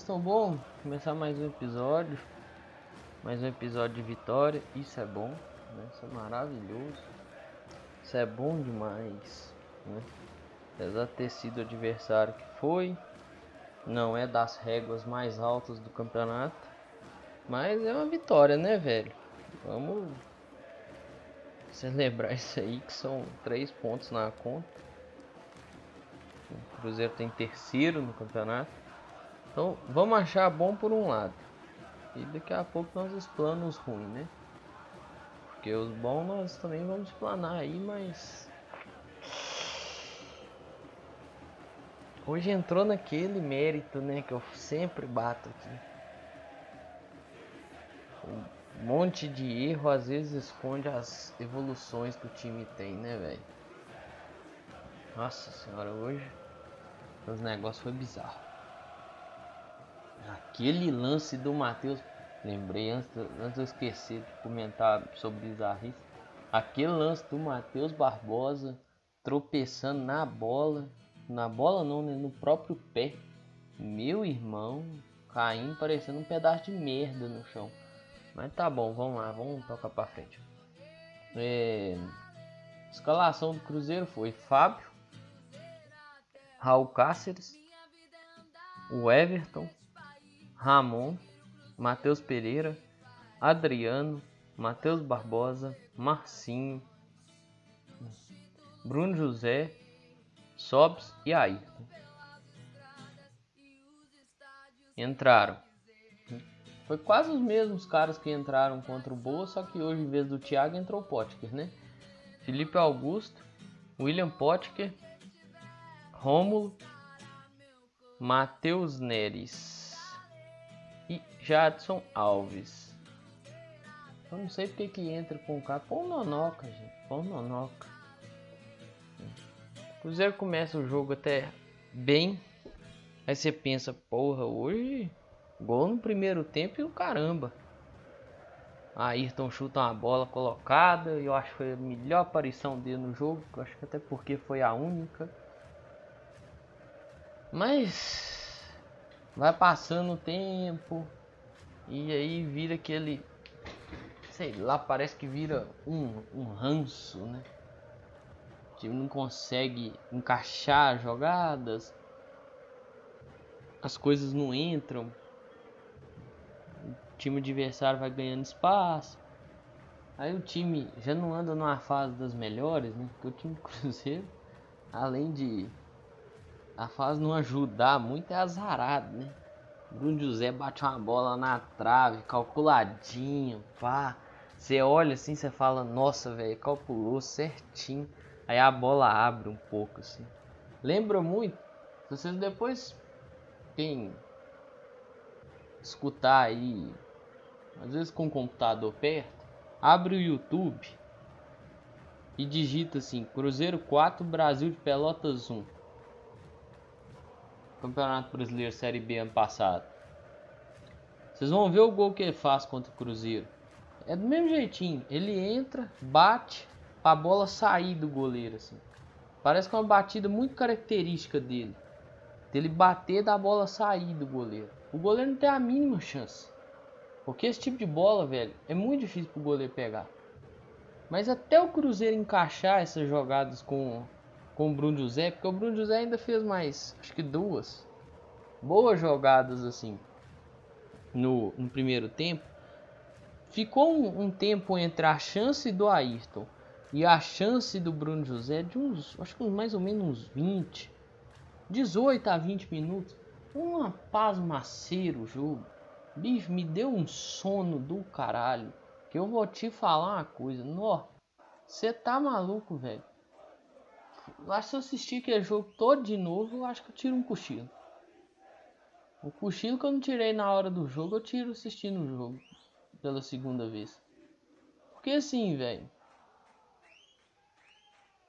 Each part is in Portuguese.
estão bom? Começar mais um episódio. Mais um episódio de vitória. Isso é bom, né? Isso é maravilhoso. Isso é bom demais, né? Apesar de ter sido o adversário que foi, não é das réguas mais altas do campeonato, mas é uma vitória, né, velho? Vamos celebrar isso aí, que são três pontos na conta. O Cruzeiro tem terceiro no campeonato. Então vamos achar bom por um lado. E daqui a pouco nós explanamos os ruins, né? Porque os bons nós também vamos explanar aí, mas. Hoje entrou naquele mérito, né? Que eu sempre bato aqui. Um monte de erro às vezes esconde as evoluções que o time tem, né, velho? Nossa senhora, hoje os negócios foi bizarro. Aquele lance do Matheus, lembrei antes, antes eu esquecer de comentar sobre bizarrice. Aquele lance do Matheus Barbosa tropeçando na bola, na bola não, né, no próprio pé. Meu irmão, caindo parecendo um pedaço de merda no chão. Mas tá bom, vamos lá, vamos tocar pra frente. É, escalação do Cruzeiro foi Fábio, Raul Cáceres, o Everton, Ramon, Matheus Pereira, Adriano, Matheus Barbosa, Marcinho, Bruno José, Sobs e Ayrton. Entraram. Foi quase os mesmos caras que entraram contra o Boa, só que hoje em vez do Thiago entrou o Potker, né? Felipe Augusto, William Potker, Rômulo, Matheus Neres e Jadson Alves. Eu não sei porque que entra com o cara. Põe nonoca, gente. Põe nonoca. O Cruzeiro começa o jogo até bem. Aí você pensa, porra, hoje gol no primeiro tempo e o caramba. Ayrton chuta uma bola colocada. Eu acho que foi a melhor aparição dele no jogo. Acho que até porque foi a única. Mas vai passando o tempo e aí vira aquele sei lá parece que vira um, um ranço né? Que não consegue encaixar jogadas as coisas não entram o time adversário vai ganhando espaço. Aí o time já não anda numa fase das melhores né? Porque o time do Cruzeiro além de a fase não ajudar muito é azarado, né? Bruno José bate uma bola na trave, calculadinho, pá. Você olha assim, você fala, nossa, velho, calculou certinho. Aí a bola abre um pouco, assim. Lembra muito, se vocês depois tem escutar aí, às vezes com o computador perto, abre o YouTube e digita assim, Cruzeiro 4, Brasil de Pelotas 1. Campeonato Brasileiro Série B ano passado. Vocês vão ver o gol que ele faz contra o Cruzeiro. É do mesmo jeitinho. Ele entra, bate, a bola sair do goleiro assim. Parece que é uma batida muito característica dele. Dele bater da bola sair do goleiro. O goleiro não tem a mínima chance. Porque esse tipo de bola, velho, é muito difícil pro goleiro pegar. Mas até o Cruzeiro encaixar essas jogadas com com o Bruno José, porque o Bruno José ainda fez mais, acho que duas boas jogadas assim no, no primeiro tempo. Ficou um, um, tempo entre a chance do Ayrton e a chance do Bruno José de uns, acho que mais ou menos uns 20, 18 a 20 minutos. Uma paz maceiro o jogo. Bicho, me deu um sono do caralho. Que eu vou te falar uma coisa. Nó, você tá maluco, velho. Eu acho que se eu assistir aquele jogo todo de novo, eu acho que eu tiro um cochilo. O cochilo que eu não tirei na hora do jogo, eu tiro assistindo o jogo. Pela segunda vez. Porque assim, velho.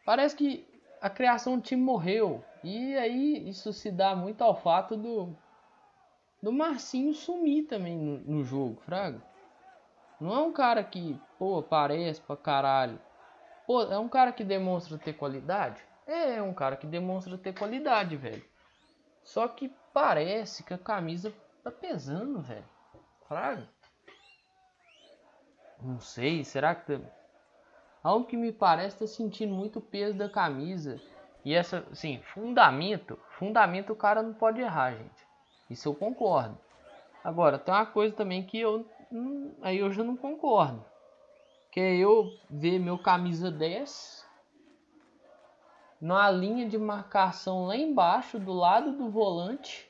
Parece que a criação do time morreu. E aí isso se dá muito ao fato do. Do Marcinho sumir também no, no jogo, Fraga. Não é um cara que, pô, aparece pra caralho. Pô, é um cara que demonstra ter qualidade? É, um cara que demonstra ter qualidade, velho. Só que parece que a camisa Tá pesando, velho. Fraga. Não sei, será que tá... Algo que me parece tá sentindo muito peso da camisa. E essa, assim, fundamento, fundamento o cara não pode errar, gente. Isso eu concordo. Agora, tem uma coisa também que eu hum, aí eu já não concordo. Que é eu ver meu camisa 10 numa linha de marcação lá embaixo, do lado do volante,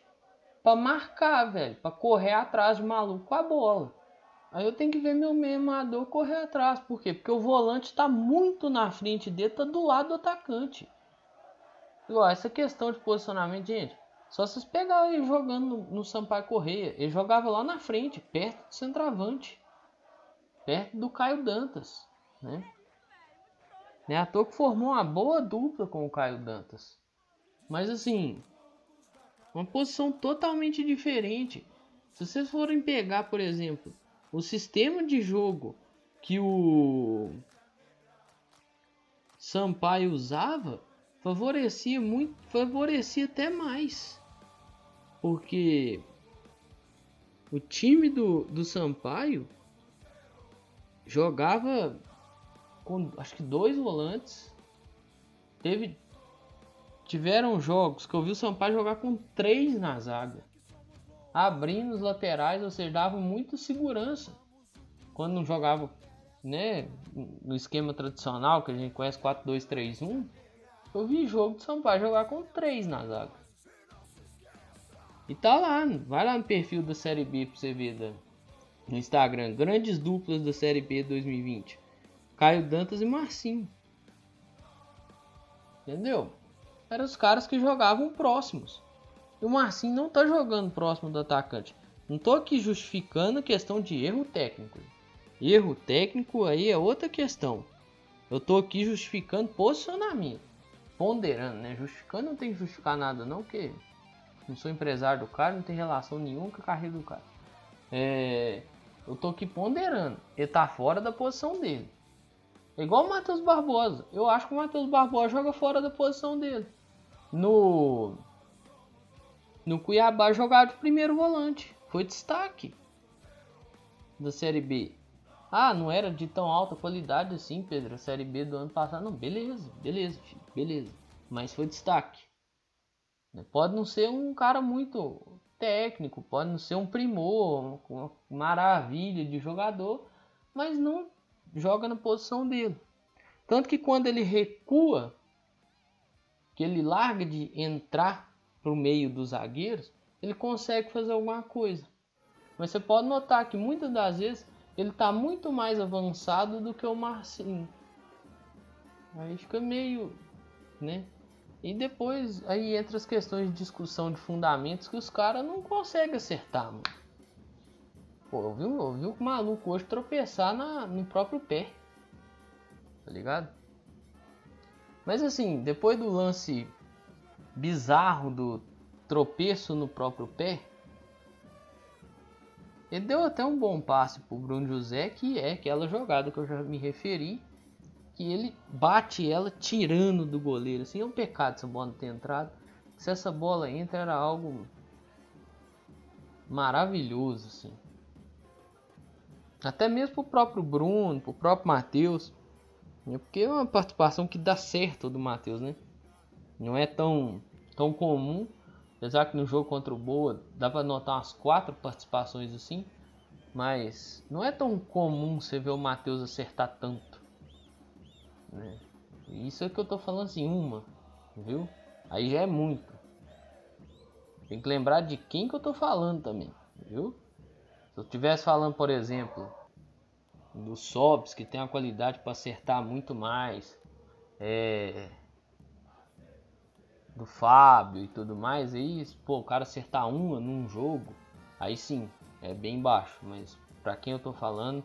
para marcar, velho, para correr atrás de maluco com a bola. Aí eu tenho que ver meu memador correr atrás. Por quê? Porque o volante está muito na frente dele, tá do lado do atacante. Igual, essa questão de posicionamento, gente. Só vocês pegarem ele jogando no, no Sampaio Correia. Ele jogava lá na frente, perto do centroavante. Perto do Caio Dantas. Né? Não é à formou uma boa dupla com o Caio Dantas. Mas assim, uma posição totalmente diferente. Se vocês forem pegar, por exemplo, o sistema de jogo que o Sampaio usava, favorecia muito, favorecia até mais. Porque o time do, do Sampaio jogava com acho que dois volantes. Teve tiveram jogos que eu vi o Sampaio jogar com três na zaga abrindo os laterais, ou seja, dava muito segurança. Quando não jogava né, no esquema tradicional que a gente conhece 4-2-3-1, eu vi jogo de Sampaio jogar com 3 na zaga. E tá lá, vai lá no perfil da Série B pra você ver da, no Instagram, grandes duplas da Série B 2020. Caio Dantas e Marcinho. Entendeu? Eram os caras que jogavam próximos. E o Marcinho não tá jogando próximo do atacante. Não tô aqui justificando questão de erro técnico. Erro técnico aí é outra questão. Eu tô aqui justificando posicionamento. Ponderando, né? Justificando não tem que justificar nada não, porque não sou empresário do cara, não tem relação nenhuma com a carreira do cara. É, eu tô aqui ponderando. Ele tá fora da posição dele. É igual o Matheus Barbosa. Eu acho que o Matheus Barbosa joga fora da posição dele. No no Cuiabá jogava de primeiro volante. Foi destaque da Série B. Ah, não era de tão alta qualidade assim, Pedro. A Série B do ano passado. Não, beleza, beleza, filho, beleza. Mas foi destaque. Pode não ser um cara muito técnico, pode não ser um primor, uma maravilha de jogador, mas não joga na posição dele. Tanto que quando ele recua, que ele larga de entrar para o meio dos zagueiros, ele consegue fazer alguma coisa. Mas você pode notar que muitas das vezes ele está muito mais avançado do que o Marcinho. Aí fica meio, né? E depois aí entra as questões de discussão de fundamentos que os caras não conseguem acertar, mano. Pô, eu vi, eu vi o maluco hoje tropeçar na, no próprio pé. Tá ligado? Mas assim, depois do lance bizarro do tropeço no próprio pé, ele deu até um bom passe pro Bruno José, que é aquela jogada que eu já me referi, que ele bate ela tirando do goleiro. Assim, é um pecado essa bola não ter entrado. Se essa bola entra, era algo maravilhoso, assim. Até mesmo pro próprio Bruno, pro próprio Matheus. Né? Porque é uma participação que dá certo do Matheus, né? Não é tão, tão comum. Apesar que no jogo contra o Boa dá para notar umas quatro participações assim. Mas não é tão comum você ver o Matheus acertar tanto. Né? Isso é que eu tô falando assim, uma, viu? Aí já é muito. Tem que lembrar de quem que eu tô falando também, viu? Se eu estivesse falando, por exemplo, do Sobs, que tem a qualidade para acertar muito mais, é, do Fábio e tudo mais, aí, pô, o cara acertar uma num jogo, aí sim, é bem baixo, mas para quem eu tô falando,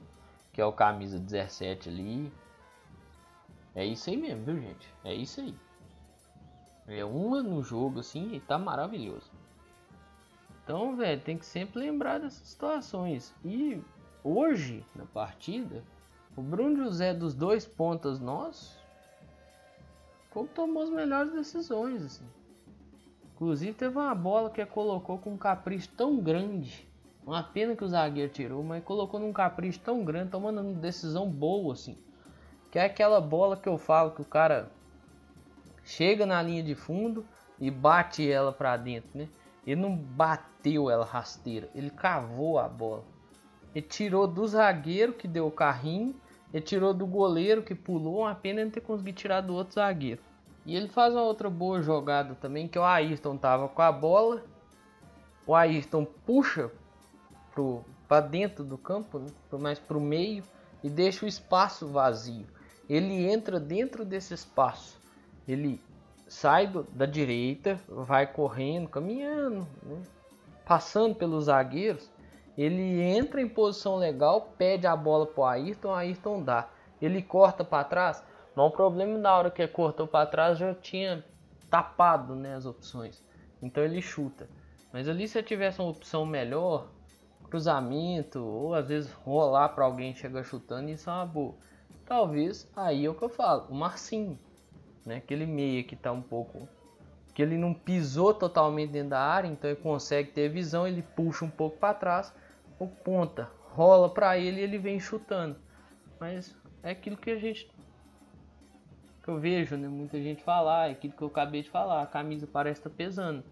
que é o camisa 17 ali, é isso aí mesmo, viu, gente? É isso aí. É uma no jogo assim e tá maravilhoso. Então, velho, tem que sempre lembrar dessas situações. E hoje, na partida, o Bruno José dos dois pontas nossos como tomou as melhores decisões. Assim. Inclusive teve uma bola que colocou com um capricho tão grande Uma pena que o zagueiro tirou, mas colocou num capricho tão grande, tomando uma decisão boa, assim. Que é aquela bola que eu falo que o cara chega na linha de fundo e bate ela para dentro, né? Ele não bateu ela rasteira, ele cavou a bola. Ele tirou do zagueiro que deu o carrinho, ele tirou do goleiro que pulou, uma pena ele ter conseguido tirar do outro zagueiro. E ele faz uma outra boa jogada também, que o Ayrton tava com a bola. O Ayrton puxa para dentro do campo, né? mais para o meio, e deixa o espaço vazio. Ele entra dentro desse espaço. Ele sai do, da direita, vai correndo, caminhando, né? passando pelos zagueiros. Ele entra em posição legal, pede a bola para o Ayrton, Ayrton dá. Ele corta para trás. Mas o problema na hora que cortou para trás já tinha tapado né, as opções. Então ele chuta. Mas ali se eu tivesse uma opção melhor, cruzamento, ou às vezes rolar para alguém chegar chutando, isso é uma boa. Talvez aí é o que eu falo, o Marcinho, né? Aquele meia que tá um pouco que ele não pisou totalmente dentro da área, então ele consegue ter visão, ele puxa um pouco para trás, o ponta rola para ele e ele vem chutando. Mas é aquilo que a gente que eu vejo, né, muita gente falar, é aquilo que eu acabei de falar, a camisa parece estar tá pesando.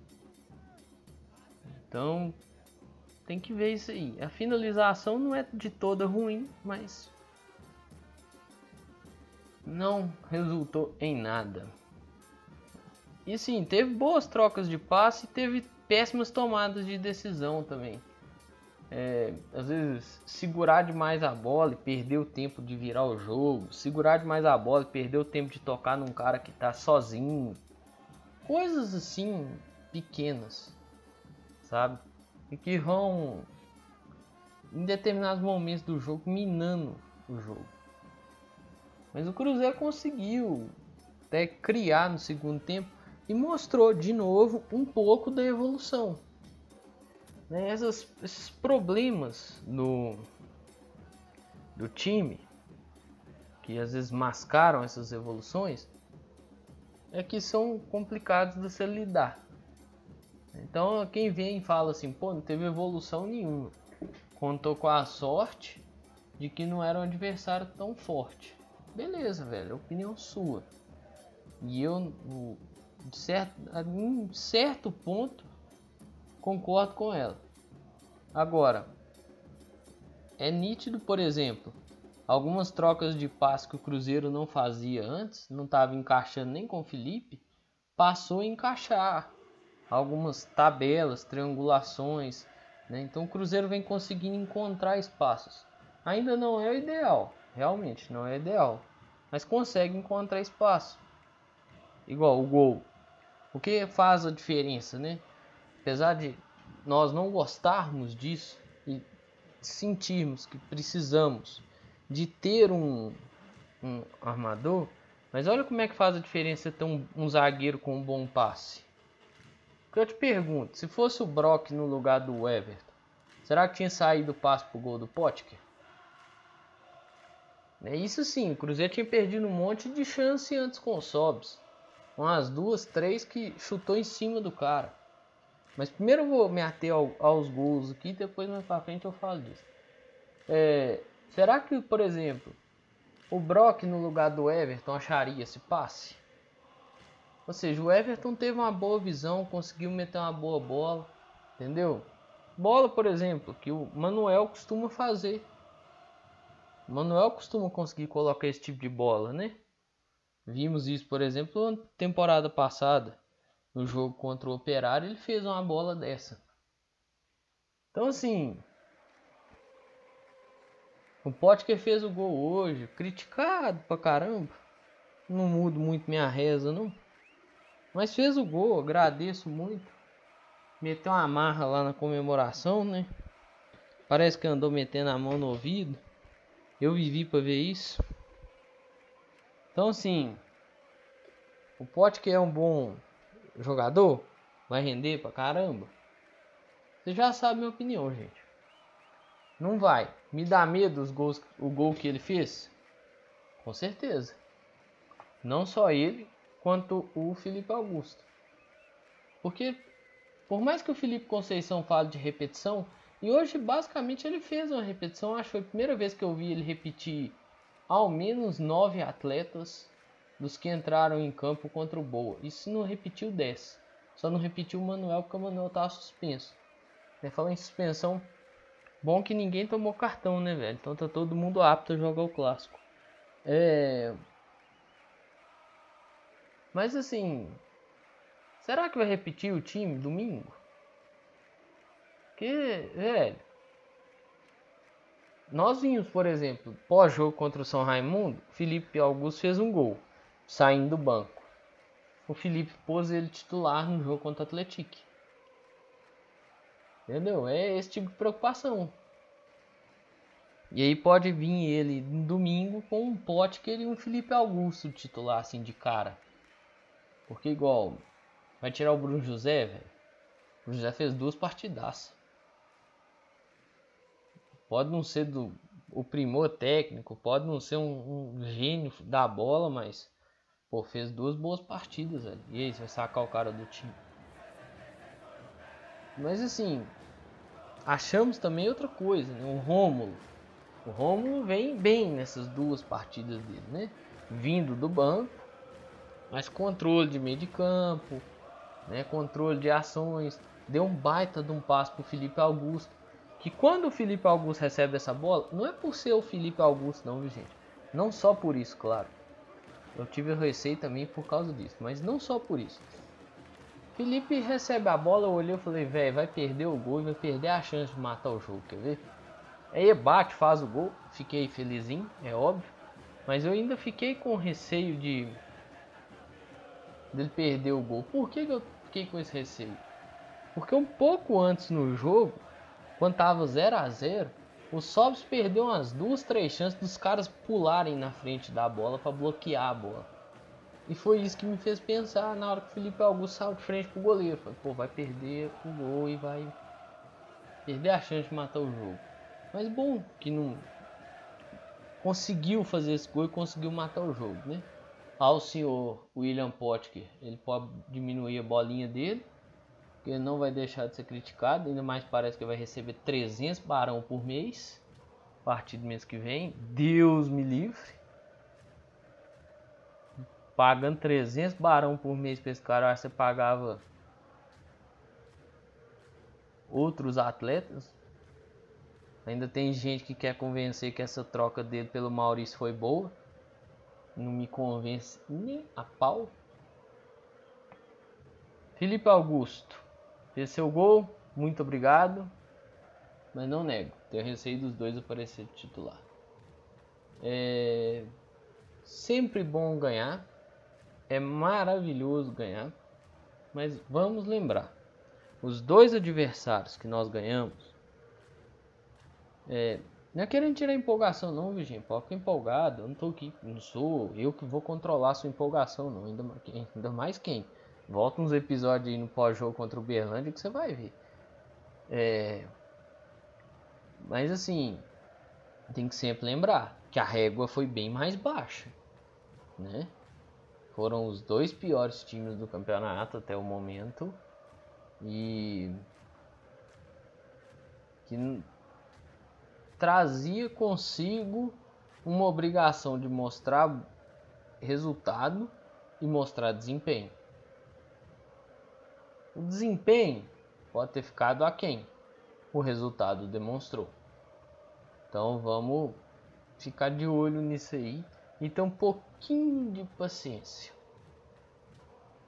Então, tem que ver isso aí. A finalização não é de toda ruim, mas não resultou em nada. E sim, teve boas trocas de passe e teve péssimas tomadas de decisão também. É, às vezes segurar demais a bola e perder o tempo de virar o jogo, segurar demais a bola e perder o tempo de tocar num cara que está sozinho. Coisas assim pequenas, sabe? e que vão em determinados momentos do jogo minando o jogo. Mas o Cruzeiro conseguiu até criar no segundo tempo e mostrou de novo um pouco da evolução. Né? Essas, esses problemas do time, que às vezes mascaram essas evoluções, é que são complicados de se lidar. Então quem vem e fala assim, pô, não teve evolução nenhuma. Contou com a sorte de que não era um adversário tão forte. Beleza, velho, é opinião sua. E eu, de certo, a um certo ponto, concordo com ela. Agora, é nítido, por exemplo, algumas trocas de passe que o Cruzeiro não fazia antes, não estava encaixando nem com o Felipe, passou a encaixar algumas tabelas, triangulações. Né? Então o Cruzeiro vem conseguindo encontrar espaços. Ainda não é o ideal, realmente não é ideal, mas consegue encontrar espaço. Igual o gol. O que faz a diferença, né? Apesar de nós não gostarmos disso e sentirmos que precisamos de ter um, um armador, mas olha como é que faz a diferença ter um, um zagueiro com um bom passe que eu te pergunto, se fosse o Brock no lugar do Everton, será que tinha saído o passo pro gol do Potker? É isso sim, o Cruzeiro tinha perdido um monte de chance antes com o Sobs. Umas duas, três que chutou em cima do cara. Mas primeiro eu vou me ater ao, aos gols aqui, depois mais pra frente eu falo disso. É, será que, por exemplo, o Brock no lugar do Everton acharia esse passe? Ou seja, o Everton teve uma boa visão, conseguiu meter uma boa bola, entendeu? Bola, por exemplo, que o Manuel costuma fazer. Manuel costuma conseguir colocar esse tipo de bola, né? Vimos isso, por exemplo, na temporada passada, no jogo contra o Operário, ele fez uma bola dessa. Então, assim, o Potker fez o gol hoje, criticado pra caramba. Não mudo muito minha reza, não. Mas fez o gol, agradeço muito. Meteu uma marra lá na comemoração, né? Parece que andou metendo a mão no ouvido. Eu vivi para ver isso. Então assim, o Pote que é um bom jogador, vai render pra caramba. Você já sabe minha opinião, gente. Não vai. Me dá medo os gols, o gol que ele fez? Com certeza. Não só ele, quanto o Felipe Augusto. Porque, por mais que o Felipe Conceição fale de repetição, E hoje, basicamente, ele fez uma repetição. Acho que foi a primeira vez que eu vi ele repetir ao menos nove atletas dos que entraram em campo contra o Boa. Se não repetiu 10. Só não repetiu o Manuel porque o Manuel estava suspenso. É, falando em suspensão, bom que ninguém tomou cartão, né, velho? Então tá todo mundo apto a jogar o clássico. É. Mas assim, será que vai repetir o time domingo? Que, velho. Nós vimos, por exemplo, pós-jogo contra o São Raimundo, Felipe Augusto fez um gol, saindo do banco. O Felipe pôs ele titular no jogo contra o Atlético. Entendeu? É esse tipo de preocupação. E aí pode vir ele no domingo com um pote que ele um Felipe Augusto titular assim de cara. Porque igual vai tirar o Bruno José, velho. O José fez duas partidas. Pode não ser do o primor técnico, pode não ser um, um gênio da bola, mas pô, fez duas boas partidas, velho. E aí, você vai sacar o cara do time. Mas assim, achamos também outra coisa, né? O Rômulo. O Rômulo vem bem nessas duas partidas dele, né? Vindo do banco, mas controle de meio de campo, né? Controle de ações, deu um baita de um passo pro Felipe Augusto, que quando o Felipe Augusto recebe essa bola, não é por ser o Felipe Augusto não, viu, gente? Não só por isso, claro. Eu tive receio também por causa disso, mas não só por isso. Felipe recebe a bola, eu olhei e falei, velho, vai perder o gol e vai perder a chance de matar o jogo, quer ver? Aí bate, faz o gol, fiquei felizinho, é óbvio. Mas eu ainda fiquei com receio de dele perder o gol. Por que, que eu fiquei com esse receio? Porque um pouco antes no jogo, quando tava 0 a 0 o Sobs perdeu umas duas, três chances dos caras pularem na frente da bola para bloquear a bola. E foi isso que me fez pensar na hora que o Felipe Augusto saiu de frente pro goleiro. Falei, pô, vai perder o gol e vai perder a chance de matar o jogo. Mas bom que não conseguiu fazer esse gol e conseguiu matar o jogo, né? Ao senhor William Potker, ele pode diminuir a bolinha dele, que não vai deixar de ser criticado, ainda mais parece que vai receber 300 barão por mês, a partir do mês que vem. Deus me livre pagando 300 barão por mês para esse cara, você pagava outros atletas. Ainda tem gente que quer convencer que essa troca dele pelo Maurício foi boa. Não me convence nem a pau. Felipe Augusto fez seu gol, muito obrigado. Mas não nego, tenho receio dos dois aparecer titular. É sempre bom ganhar. É maravilhoso ganhar, mas vamos lembrar: os dois adversários que nós ganhamos, é, não é querendo tirar empolgação, não, Virgem. Pode ficar empolgado. Eu não tô aqui, não sou eu que vou controlar sua empolgação, não. Ainda mais quem? Volta uns episódios aí no pós-jogo contra o Berlândia que você vai ver. É, mas assim, tem que sempre lembrar que a régua foi bem mais baixa, né? Foram os dois piores times do campeonato até o momento. E que trazia consigo uma obrigação de mostrar resultado e mostrar desempenho. O desempenho pode ter ficado aquém, o resultado demonstrou. Então vamos ficar de olho nisso aí e ter um pouquinho de paciência.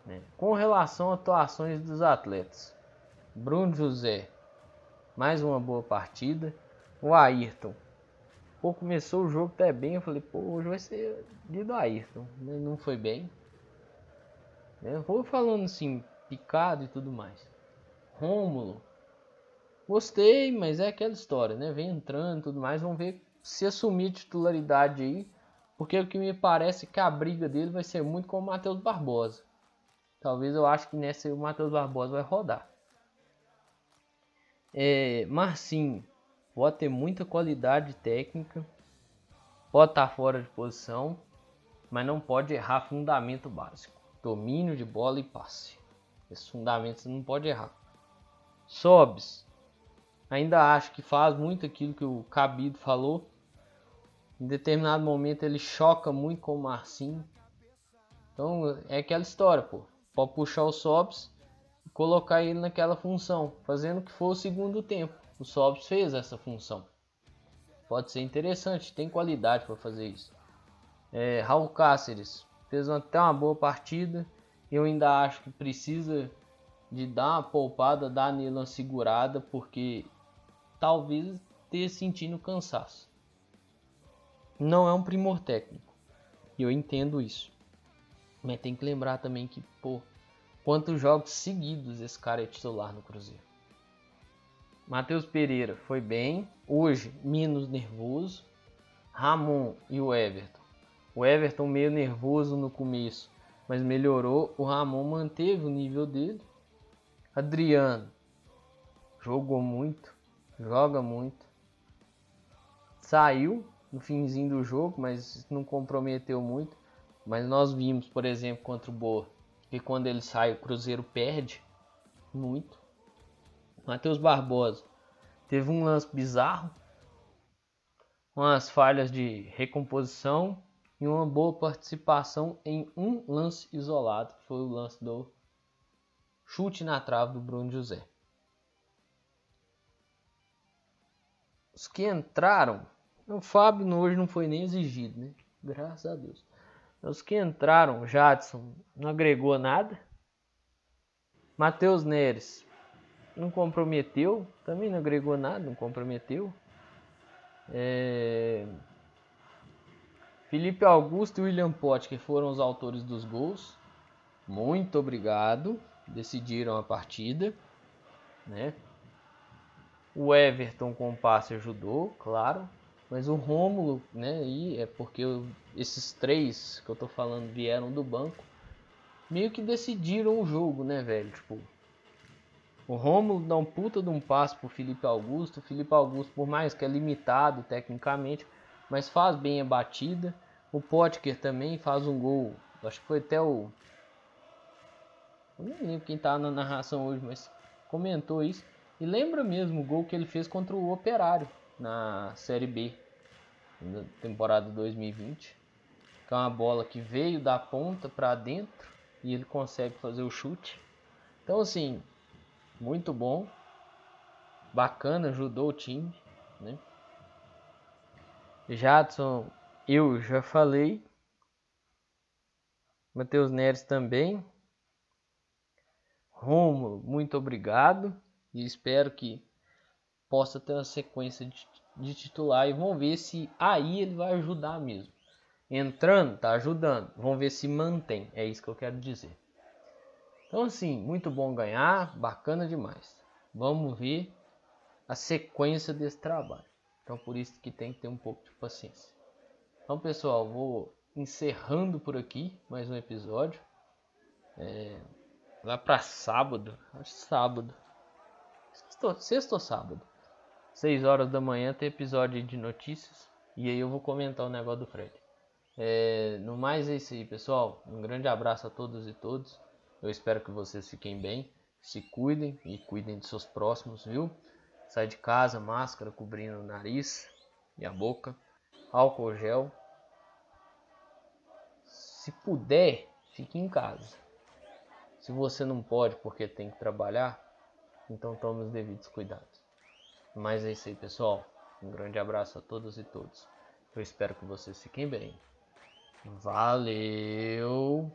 Né? Com relação às atuações dos atletas, Bruno José, mais uma boa partida. O Ayrton, pô, começou o jogo até bem. Eu falei, pô, hoje vai ser dia do Ayrton. Não foi bem. Eu vou falando assim, picado e tudo mais. Rômulo, gostei, mas é aquela história, né? Vem entrando e tudo mais. Vamos ver se assumir titularidade aí porque o que me parece é que a briga dele vai ser muito com o Matheus Barbosa. Talvez eu acho que nessa o Matheus Barbosa vai rodar. É, Marcinho pode ter muita qualidade técnica, pode estar fora de posição, mas não pode errar fundamento básico: domínio de bola e passe. Esses fundamentos não pode errar. Sobes Ainda acho que faz muito aquilo que o Cabido falou. Em determinado momento ele choca muito com o Marcinho. Então é aquela história, pô. Pode puxar o Sobs e colocar ele naquela função, fazendo que for o segundo tempo. O Sobs fez essa função. Pode ser interessante, tem qualidade para fazer isso. É, Raul Cáceres fez até uma boa partida. Eu ainda acho que precisa de dar uma poupada, dar nele uma segurada, porque talvez esteja sentindo cansaço. Não é um primor técnico. Eu entendo isso. Mas tem que lembrar também que, pô, quantos jogos seguidos esse cara é titular no Cruzeiro. Matheus Pereira foi bem, hoje menos nervoso. Ramon e o Everton. O Everton meio nervoso no começo, mas melhorou. O Ramon manteve o nível dele. Adriano jogou muito, joga muito. Saiu no finzinho do jogo, mas não comprometeu muito. Mas nós vimos, por exemplo, contra o Boa, que quando ele sai, o Cruzeiro perde muito. Matheus Barbosa teve um lance bizarro, umas falhas de recomposição e uma boa participação em um lance isolado, que foi o lance do chute na trave do Bruno José. Os que entraram, o Fábio hoje não foi nem exigido, né? Graças a Deus. Os que entraram, Jadson não agregou nada. Matheus Neres não comprometeu, também não agregou nada, não comprometeu. É... Felipe Augusto e William que foram os autores dos gols. Muito obrigado. Decidiram a partida, né? O Everton com o passe ajudou, claro. Mas o Rômulo, né, e é porque eu, esses três que eu tô falando vieram do banco, meio que decidiram o jogo, né, velho? Tipo, o Rômulo dá um puta de um passo pro Felipe Augusto. O Felipe Augusto, por mais que é limitado tecnicamente, mas faz bem a batida. O Potker também faz um gol. Acho que foi até o. Eu nem lembro quem tá na narração hoje, mas comentou isso. E lembra mesmo o gol que ele fez contra o Operário na Série B, na temporada 2020. Que é uma bola que veio da ponta para dentro e ele consegue fazer o chute. Então, assim, muito bom, bacana, ajudou o time. Né? Jadson, eu já falei. Matheus Neres também. Romulo, muito obrigado. E espero que possa ter uma sequência de, de titular e vamos ver se aí ele vai ajudar mesmo. Entrando, tá ajudando. Vamos ver se mantém. É isso que eu quero dizer. Então assim, muito bom ganhar, bacana demais. Vamos ver a sequência desse trabalho. Então por isso que tem que ter um pouco de paciência. Então pessoal, vou encerrando por aqui mais um episódio. É, lá para sábado, acho sábado, sexta ou sábado. 6 horas da manhã tem episódio de notícias. E aí eu vou comentar o negócio do Fred. É, no mais é isso aí, pessoal. Um grande abraço a todos e todos. Eu espero que vocês fiquem bem, se cuidem e cuidem de seus próximos, viu? Sai de casa, máscara cobrindo o nariz e a boca, álcool gel. Se puder, fique em casa. Se você não pode porque tem que trabalhar, então tome os devidos cuidados. Mas é isso aí, pessoal. Um grande abraço a todos e todos. Eu espero que vocês fiquem bem. Valeu!